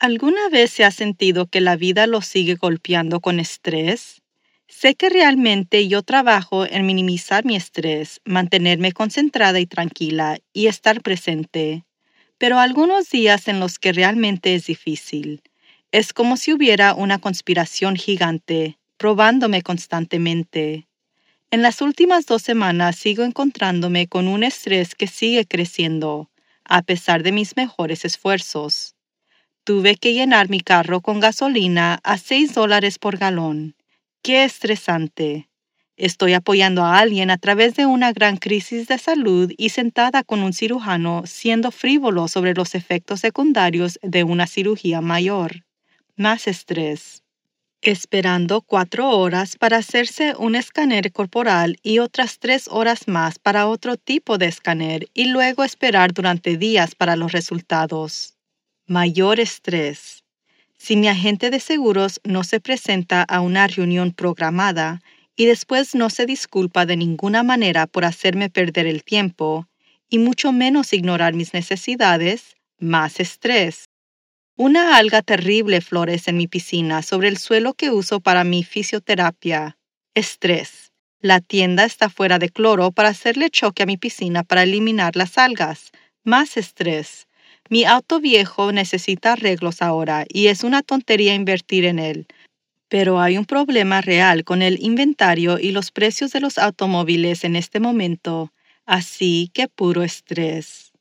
¿Alguna vez se ha sentido que la vida lo sigue golpeando con estrés? Sé que realmente yo trabajo en minimizar mi estrés, mantenerme concentrada y tranquila y estar presente. Pero algunos días en los que realmente es difícil. Es como si hubiera una conspiración gigante, probándome constantemente. En las últimas dos semanas sigo encontrándome con un estrés que sigue creciendo, a pesar de mis mejores esfuerzos. Tuve que llenar mi carro con gasolina a 6 dólares por galón. ¡Qué estresante! Estoy apoyando a alguien a través de una gran crisis de salud y sentada con un cirujano siendo frívolo sobre los efectos secundarios de una cirugía mayor. Más estrés. Esperando cuatro horas para hacerse un escáner corporal y otras tres horas más para otro tipo de escáner y luego esperar durante días para los resultados. Mayor estrés. Si mi agente de seguros no se presenta a una reunión programada y después no se disculpa de ninguna manera por hacerme perder el tiempo, y mucho menos ignorar mis necesidades, más estrés. Una alga terrible florece en mi piscina sobre el suelo que uso para mi fisioterapia. Estrés. La tienda está fuera de cloro para hacerle choque a mi piscina para eliminar las algas. Más estrés. Mi auto viejo necesita arreglos ahora y es una tontería invertir en él. Pero hay un problema real con el inventario y los precios de los automóviles en este momento, así que puro estrés.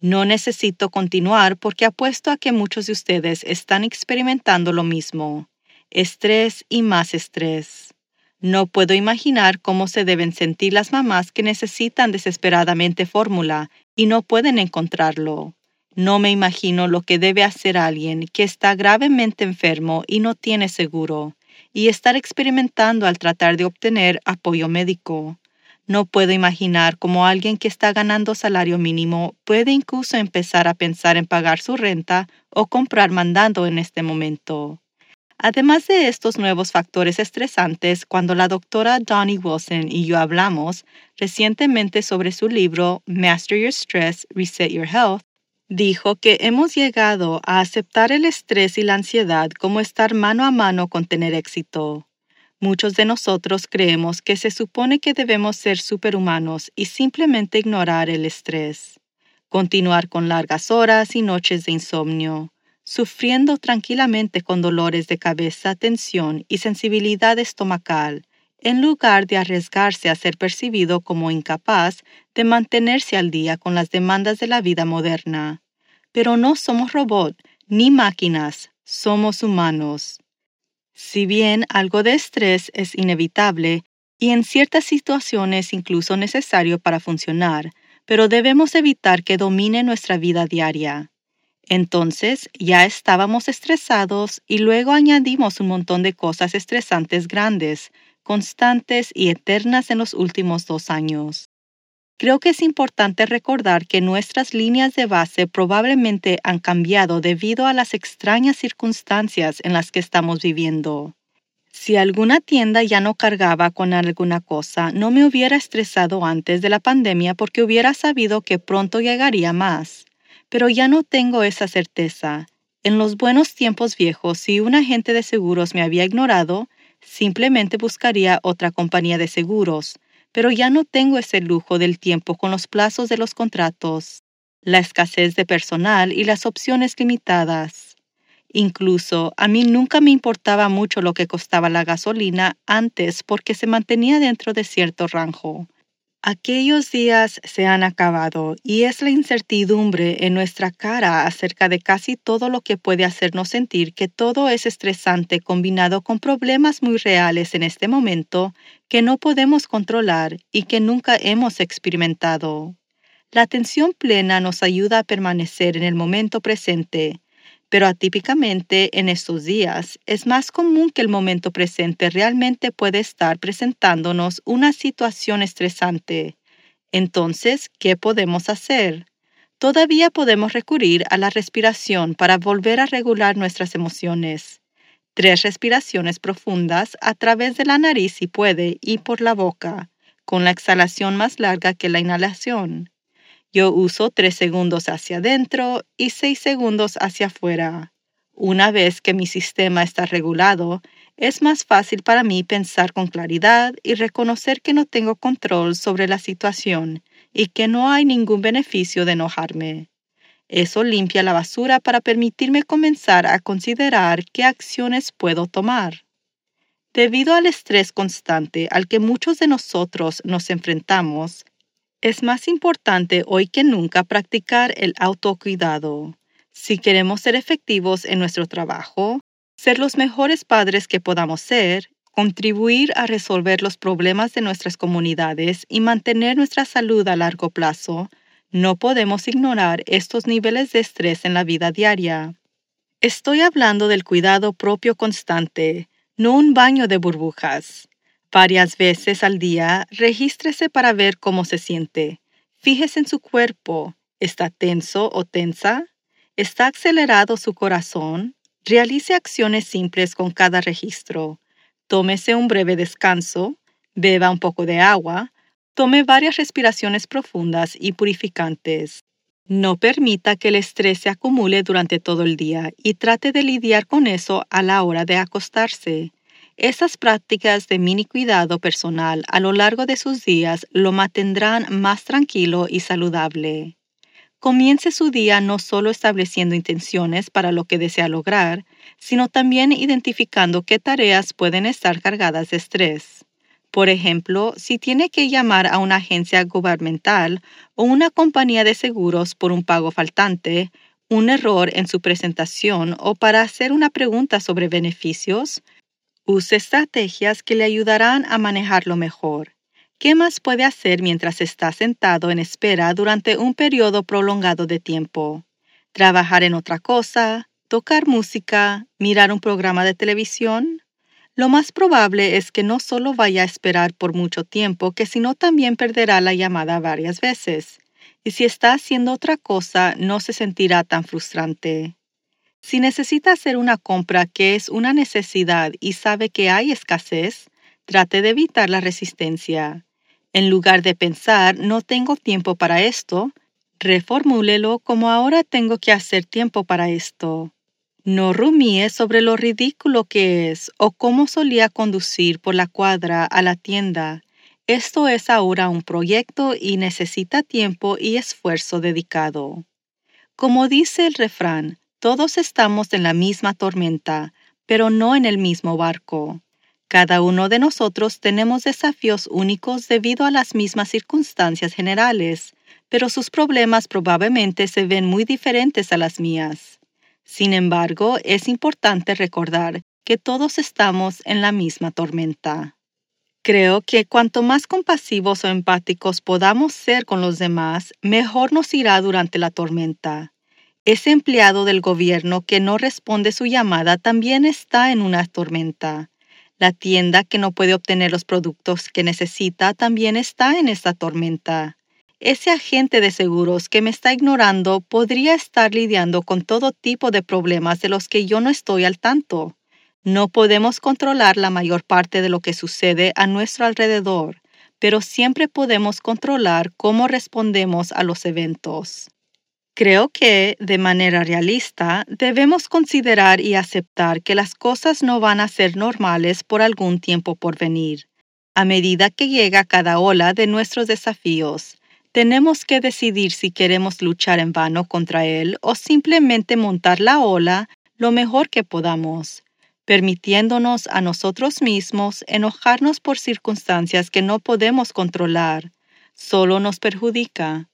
No necesito continuar porque apuesto a que muchos de ustedes están experimentando lo mismo. Estrés y más estrés. No puedo imaginar cómo se deben sentir las mamás que necesitan desesperadamente fórmula y no pueden encontrarlo. No me imagino lo que debe hacer alguien que está gravemente enfermo y no tiene seguro, y estar experimentando al tratar de obtener apoyo médico. No puedo imaginar cómo alguien que está ganando salario mínimo puede incluso empezar a pensar en pagar su renta o comprar mandando en este momento. Además de estos nuevos factores estresantes, cuando la doctora Donnie Wilson y yo hablamos recientemente sobre su libro Master Your Stress, Reset Your Health, dijo que hemos llegado a aceptar el estrés y la ansiedad como estar mano a mano con tener éxito. Muchos de nosotros creemos que se supone que debemos ser superhumanos y simplemente ignorar el estrés, continuar con largas horas y noches de insomnio, sufriendo tranquilamente con dolores de cabeza, tensión y sensibilidad estomacal, en lugar de arriesgarse a ser percibido como incapaz de mantenerse al día con las demandas de la vida moderna. Pero no somos robots ni máquinas, somos humanos. Si bien algo de estrés es inevitable y en ciertas situaciones incluso necesario para funcionar, pero debemos evitar que domine nuestra vida diaria. Entonces ya estábamos estresados y luego añadimos un montón de cosas estresantes grandes, constantes y eternas en los últimos dos años. Creo que es importante recordar que nuestras líneas de base probablemente han cambiado debido a las extrañas circunstancias en las que estamos viviendo. Si alguna tienda ya no cargaba con alguna cosa, no me hubiera estresado antes de la pandemia porque hubiera sabido que pronto llegaría más. Pero ya no tengo esa certeza. En los buenos tiempos viejos, si un agente de seguros me había ignorado, simplemente buscaría otra compañía de seguros, pero ya no tengo ese lujo del tiempo con los plazos de los contratos, la escasez de personal y las opciones limitadas. Incluso a mí nunca me importaba mucho lo que costaba la gasolina antes porque se mantenía dentro de cierto rango. Aquellos días se han acabado y es la incertidumbre en nuestra cara acerca de casi todo lo que puede hacernos sentir que todo es estresante combinado con problemas muy reales en este momento que no podemos controlar y que nunca hemos experimentado. La atención plena nos ayuda a permanecer en el momento presente pero atípicamente en estos días es más común que el momento presente realmente puede estar presentándonos una situación estresante. Entonces, ¿qué podemos hacer? Todavía podemos recurrir a la respiración para volver a regular nuestras emociones. Tres respiraciones profundas a través de la nariz si puede y por la boca, con la exhalación más larga que la inhalación. Yo uso tres segundos hacia adentro y seis segundos hacia afuera. Una vez que mi sistema está regulado, es más fácil para mí pensar con claridad y reconocer que no tengo control sobre la situación y que no hay ningún beneficio de enojarme. Eso limpia la basura para permitirme comenzar a considerar qué acciones puedo tomar. Debido al estrés constante al que muchos de nosotros nos enfrentamos, es más importante hoy que nunca practicar el autocuidado. Si queremos ser efectivos en nuestro trabajo, ser los mejores padres que podamos ser, contribuir a resolver los problemas de nuestras comunidades y mantener nuestra salud a largo plazo, no podemos ignorar estos niveles de estrés en la vida diaria. Estoy hablando del cuidado propio constante, no un baño de burbujas. Varias veces al día, regístrese para ver cómo se siente. Fíjese en su cuerpo. ¿Está tenso o tensa? ¿Está acelerado su corazón? Realice acciones simples con cada registro. Tómese un breve descanso. Beba un poco de agua. Tome varias respiraciones profundas y purificantes. No permita que el estrés se acumule durante todo el día y trate de lidiar con eso a la hora de acostarse. Esas prácticas de mini cuidado personal a lo largo de sus días lo mantendrán más tranquilo y saludable. Comience su día no solo estableciendo intenciones para lo que desea lograr, sino también identificando qué tareas pueden estar cargadas de estrés. Por ejemplo, si tiene que llamar a una agencia gubernamental o una compañía de seguros por un pago faltante, un error en su presentación o para hacer una pregunta sobre beneficios, Use estrategias que le ayudarán a manejarlo mejor. ¿Qué más puede hacer mientras está sentado en espera durante un periodo prolongado de tiempo? ¿Trabajar en otra cosa? ¿Tocar música? ¿Mirar un programa de televisión? Lo más probable es que no solo vaya a esperar por mucho tiempo, que sino también perderá la llamada varias veces. Y si está haciendo otra cosa, no se sentirá tan frustrante. Si necesita hacer una compra que es una necesidad y sabe que hay escasez, trate de evitar la resistencia. En lugar de pensar, no tengo tiempo para esto, reformúlelo como ahora tengo que hacer tiempo para esto. No rumíe sobre lo ridículo que es o cómo solía conducir por la cuadra a la tienda. Esto es ahora un proyecto y necesita tiempo y esfuerzo dedicado. Como dice el refrán, todos estamos en la misma tormenta, pero no en el mismo barco. Cada uno de nosotros tenemos desafíos únicos debido a las mismas circunstancias generales, pero sus problemas probablemente se ven muy diferentes a las mías. Sin embargo, es importante recordar que todos estamos en la misma tormenta. Creo que cuanto más compasivos o empáticos podamos ser con los demás, mejor nos irá durante la tormenta. Ese empleado del gobierno que no responde su llamada también está en una tormenta. La tienda que no puede obtener los productos que necesita también está en esta tormenta. Ese agente de seguros que me está ignorando podría estar lidiando con todo tipo de problemas de los que yo no estoy al tanto. No podemos controlar la mayor parte de lo que sucede a nuestro alrededor, pero siempre podemos controlar cómo respondemos a los eventos. Creo que, de manera realista, debemos considerar y aceptar que las cosas no van a ser normales por algún tiempo por venir. A medida que llega cada ola de nuestros desafíos, tenemos que decidir si queremos luchar en vano contra él o simplemente montar la ola, lo mejor que podamos, permitiéndonos a nosotros mismos enojarnos por circunstancias que no podemos controlar, solo nos perjudica.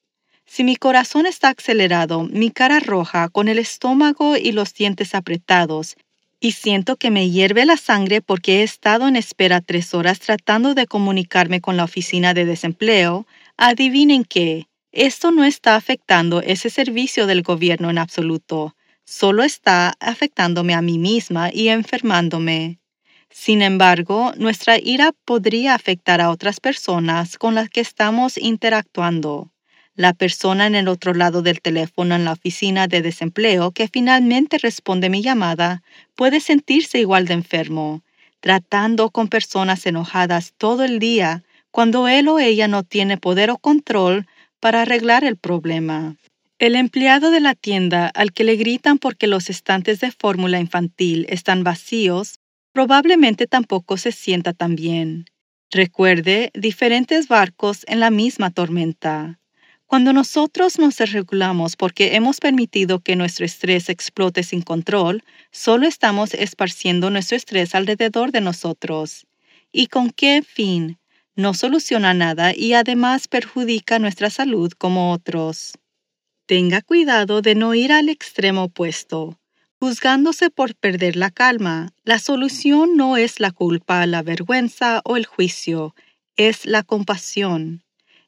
Si mi corazón está acelerado, mi cara roja, con el estómago y los dientes apretados, y siento que me hierve la sangre porque he estado en espera tres horas tratando de comunicarme con la oficina de desempleo, adivinen qué, esto no está afectando ese servicio del gobierno en absoluto solo está afectándome a mí misma y enfermándome. Sin embargo, nuestra ira podría afectar a otras personas con las que estamos interactuando. La persona en el otro lado del teléfono en la oficina de desempleo que finalmente responde mi llamada puede sentirse igual de enfermo, tratando con personas enojadas todo el día cuando él o ella no tiene poder o control para arreglar el problema. El empleado de la tienda al que le gritan porque los estantes de fórmula infantil están vacíos, probablemente tampoco se sienta tan bien. Recuerde diferentes barcos en la misma tormenta. Cuando nosotros nos regulamos porque hemos permitido que nuestro estrés explote sin control, solo estamos esparciendo nuestro estrés alrededor de nosotros. ¿Y con qué fin? No soluciona nada y además perjudica nuestra salud como otros. Tenga cuidado de no ir al extremo opuesto, juzgándose por perder la calma. La solución no es la culpa, la vergüenza o el juicio, es la compasión.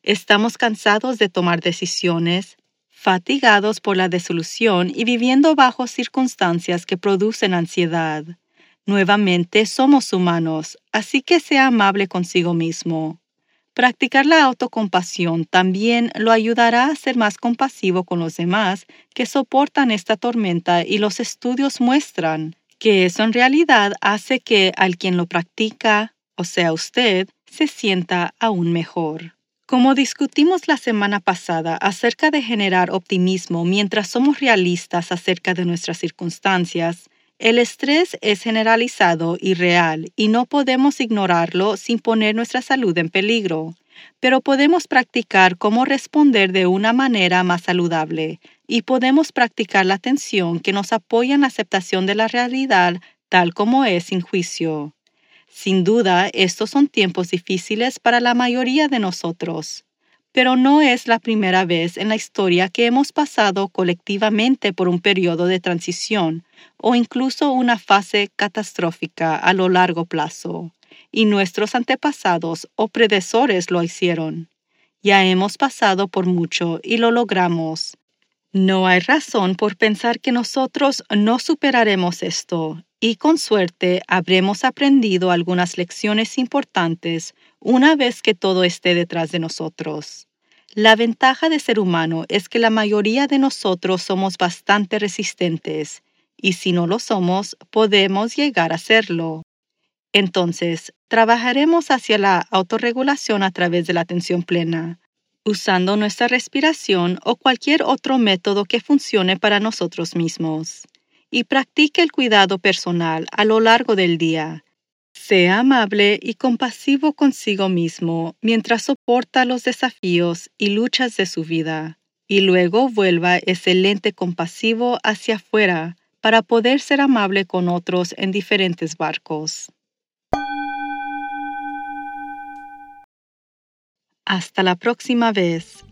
Estamos cansados de tomar decisiones, fatigados por la desilusión y viviendo bajo circunstancias que producen ansiedad. Nuevamente somos humanos, así que sea amable consigo mismo. Practicar la autocompasión también lo ayudará a ser más compasivo con los demás que soportan esta tormenta y los estudios muestran que eso en realidad hace que al quien lo practica, o sea usted, se sienta aún mejor. Como discutimos la semana pasada acerca de generar optimismo mientras somos realistas acerca de nuestras circunstancias, el estrés es generalizado y real y no podemos ignorarlo sin poner nuestra salud en peligro, pero podemos practicar cómo responder de una manera más saludable y podemos practicar la atención que nos apoya en la aceptación de la realidad tal como es sin juicio. Sin duda, estos son tiempos difíciles para la mayoría de nosotros pero no es la primera vez en la historia que hemos pasado colectivamente por un periodo de transición o incluso una fase catastrófica a lo largo plazo, y nuestros antepasados o predecesores lo hicieron. Ya hemos pasado por mucho y lo logramos. No hay razón por pensar que nosotros no superaremos esto, y con suerte habremos aprendido algunas lecciones importantes una vez que todo esté detrás de nosotros. La ventaja de ser humano es que la mayoría de nosotros somos bastante resistentes y si no lo somos, podemos llegar a serlo. Entonces, trabajaremos hacia la autorregulación a través de la atención plena, usando nuestra respiración o cualquier otro método que funcione para nosotros mismos. Y practique el cuidado personal a lo largo del día, sea amable y compasivo consigo mismo mientras soporta los desafíos y luchas de su vida, y luego vuelva excelente compasivo hacia afuera para poder ser amable con otros en diferentes barcos. Hasta la próxima vez,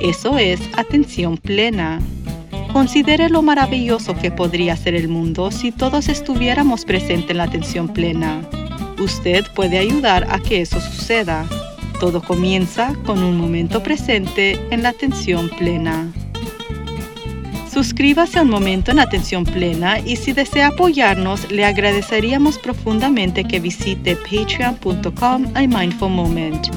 eso es atención plena. Considere lo maravilloso que podría ser el mundo si todos estuviéramos presentes en la atención plena. Usted puede ayudar a que eso suceda. Todo comienza con un momento presente en la atención plena. Suscríbase a un momento en atención plena y si desea apoyarnos, le agradeceríamos profundamente que visite patreon.com a mindful moment.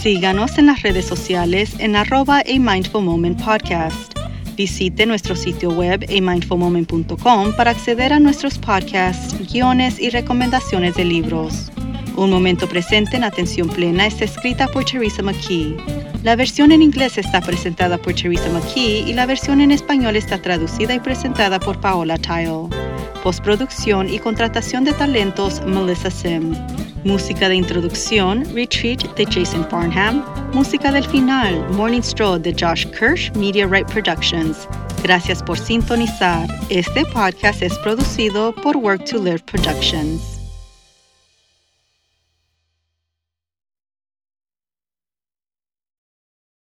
Síganos en las redes sociales en arroba a mindful moment podcast. Visite nuestro sitio web amindfulmoment.com para acceder a nuestros podcasts, guiones y recomendaciones de libros. Un momento presente en atención plena está escrita por Teresa McKee. La versión en inglés está presentada por Teresa McKee y la versión en español está traducida y presentada por Paola Tile. Postproducción y contratación de talentos Melissa Sim. Música de introducción Retreat de Jason Farnham. Música del final Morning Stroll de Josh Kirsch Media Right Productions. Gracias por sintonizar. Este podcast es producido por Work to Live Productions.